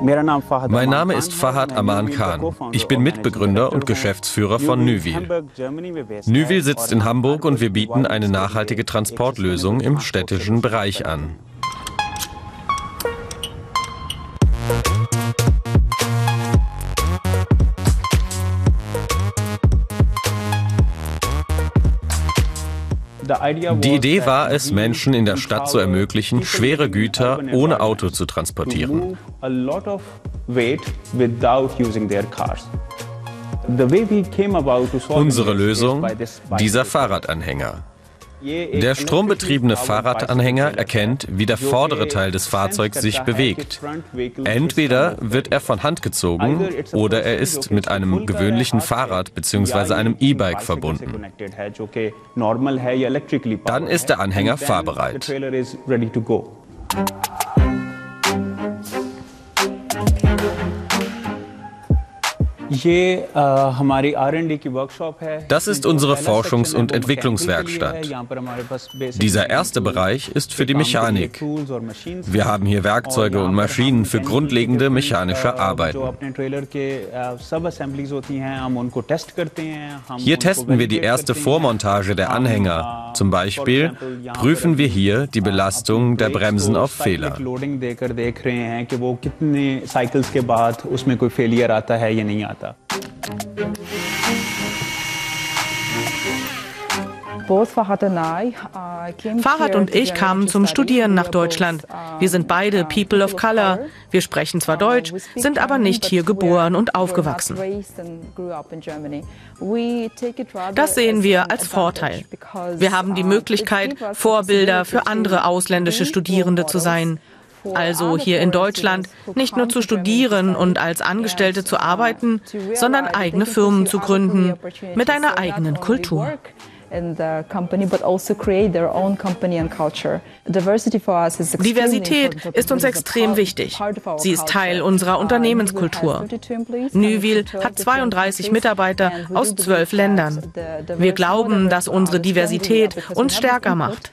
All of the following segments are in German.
Mein Name ist Fahad Aman Khan. Ich bin Mitbegründer und Geschäftsführer von Nyvil. Nyvil sitzt in Hamburg und wir bieten eine nachhaltige Transportlösung im städtischen Bereich an. Die Idee war es, Menschen in der Stadt zu ermöglichen, schwere Güter ohne Auto zu transportieren. Unsere Lösung, dieser Fahrradanhänger. Der strombetriebene Fahrradanhänger erkennt, wie der vordere Teil des Fahrzeugs sich bewegt. Entweder wird er von Hand gezogen oder er ist mit einem gewöhnlichen Fahrrad bzw. einem E-Bike verbunden. Dann ist der Anhänger fahrbereit. Das ist unsere Forschungs- und Entwicklungswerkstatt. Dieser erste Bereich ist für die Mechanik. Wir haben hier Werkzeuge und Maschinen für grundlegende mechanische Arbeiten. Hier testen wir die erste Vormontage der Anhänger. Zum Beispiel prüfen wir hier die Belastung der Bremsen auf Fehler. आता Farhad und ich kamen zum Studieren nach Deutschland. Wir sind beide People of Color. Wir sprechen zwar Deutsch, sind aber nicht hier geboren und aufgewachsen. Das sehen wir als Vorteil. Wir haben die Möglichkeit, Vorbilder für andere ausländische Studierende zu sein also hier in Deutschland, nicht nur zu studieren und als Angestellte zu arbeiten, sondern eigene Firmen zu gründen mit einer eigenen Kultur. Diversität ist uns extrem wichtig. Sie ist Teil unserer Unternehmenskultur. Nyvil hat 32 Mitarbeiter aus zwölf Ländern. Wir glauben, dass unsere Diversität uns stärker macht.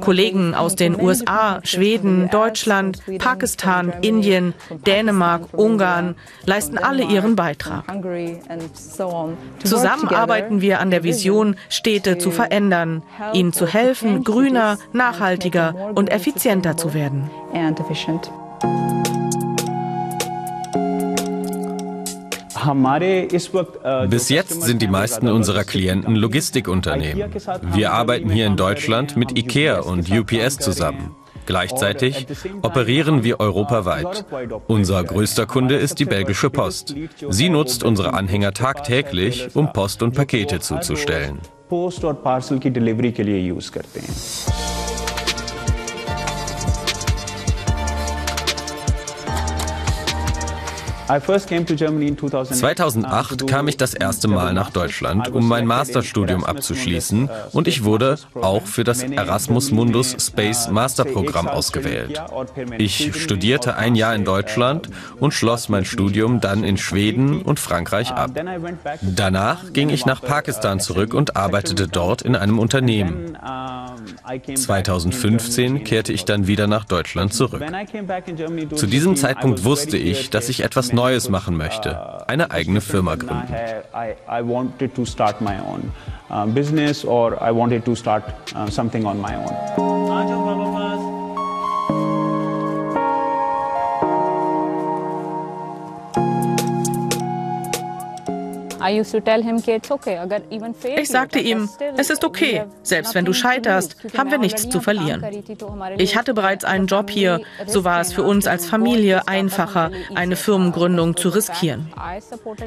Kollegen aus den USA, Schweden, Deutschland, Pakistan, Indien, Dänemark, Ungarn leisten alle ihren Beitrag. Zusammen arbeiten wir an der Vision, Städte zu verändern, ihnen zu helfen, grüner, nachhaltiger und effizienter zu werden. Bis jetzt sind die meisten unserer Klienten Logistikunternehmen. Wir arbeiten hier in Deutschland mit IKEA und UPS zusammen. Gleichzeitig operieren wir europaweit. Unser größter Kunde ist die belgische Post. Sie nutzt unsere Anhänger tagtäglich, um Post und Pakete zuzustellen. 2008 kam ich das erste Mal nach Deutschland, um mein Masterstudium abzuschließen und ich wurde auch für das Erasmus Mundus Space Masterprogramm ausgewählt. Ich studierte ein Jahr in Deutschland und schloss mein Studium dann in Schweden und Frankreich ab. Danach ging ich nach Pakistan zurück und arbeitete dort in einem Unternehmen. 2015 kehrte ich dann wieder nach Deutschland zurück. Zu diesem Zeitpunkt wusste ich, dass ich etwas Neues machen möchte, eine eigene Firma gründen. business or I wanted to start something on my own. Ich sagte ihm, es ist okay, selbst wenn du scheiterst, haben wir nichts zu verlieren. Ich hatte bereits einen Job hier, so war es für uns als Familie einfacher, eine Firmengründung zu riskieren.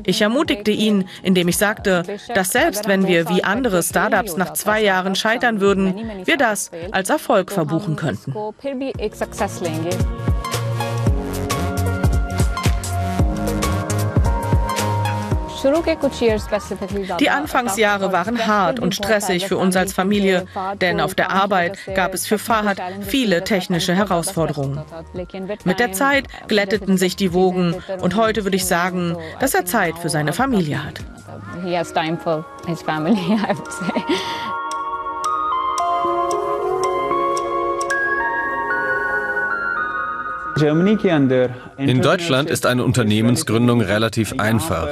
Ich ermutigte ihn, indem ich sagte, dass selbst wenn wir wie andere Startups nach zwei Jahren scheitern würden, wir das als Erfolg verbuchen könnten. Die Anfangsjahre waren hart und stressig für uns als Familie, denn auf der Arbeit gab es für Fahad viele technische Herausforderungen. Mit der Zeit glätteten sich die Wogen und heute würde ich sagen, dass er Zeit für seine Familie hat. He has time for his family, I would say. In Deutschland ist eine Unternehmensgründung relativ einfach.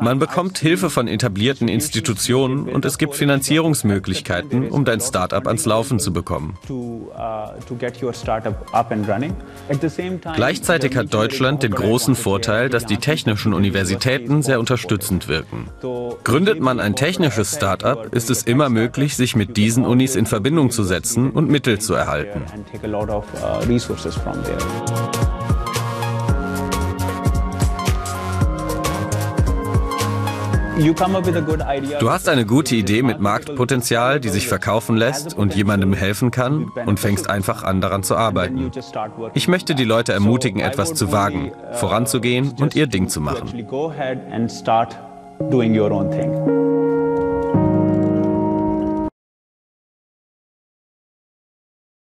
Man bekommt Hilfe von etablierten Institutionen und es gibt Finanzierungsmöglichkeiten, um dein Startup ans Laufen zu bekommen. Gleichzeitig hat Deutschland den großen Vorteil, dass die technischen Universitäten sehr unterstützend wirken. Gründet man ein technisches Startup, ist es immer möglich, sich mit diesen Unis in Verbindung zu setzen und Mittel zu erhalten. Du hast eine gute Idee mit Marktpotenzial, die sich verkaufen lässt und jemandem helfen kann und fängst einfach an daran zu arbeiten. Ich möchte die Leute ermutigen, etwas zu wagen, voranzugehen und ihr Ding zu machen.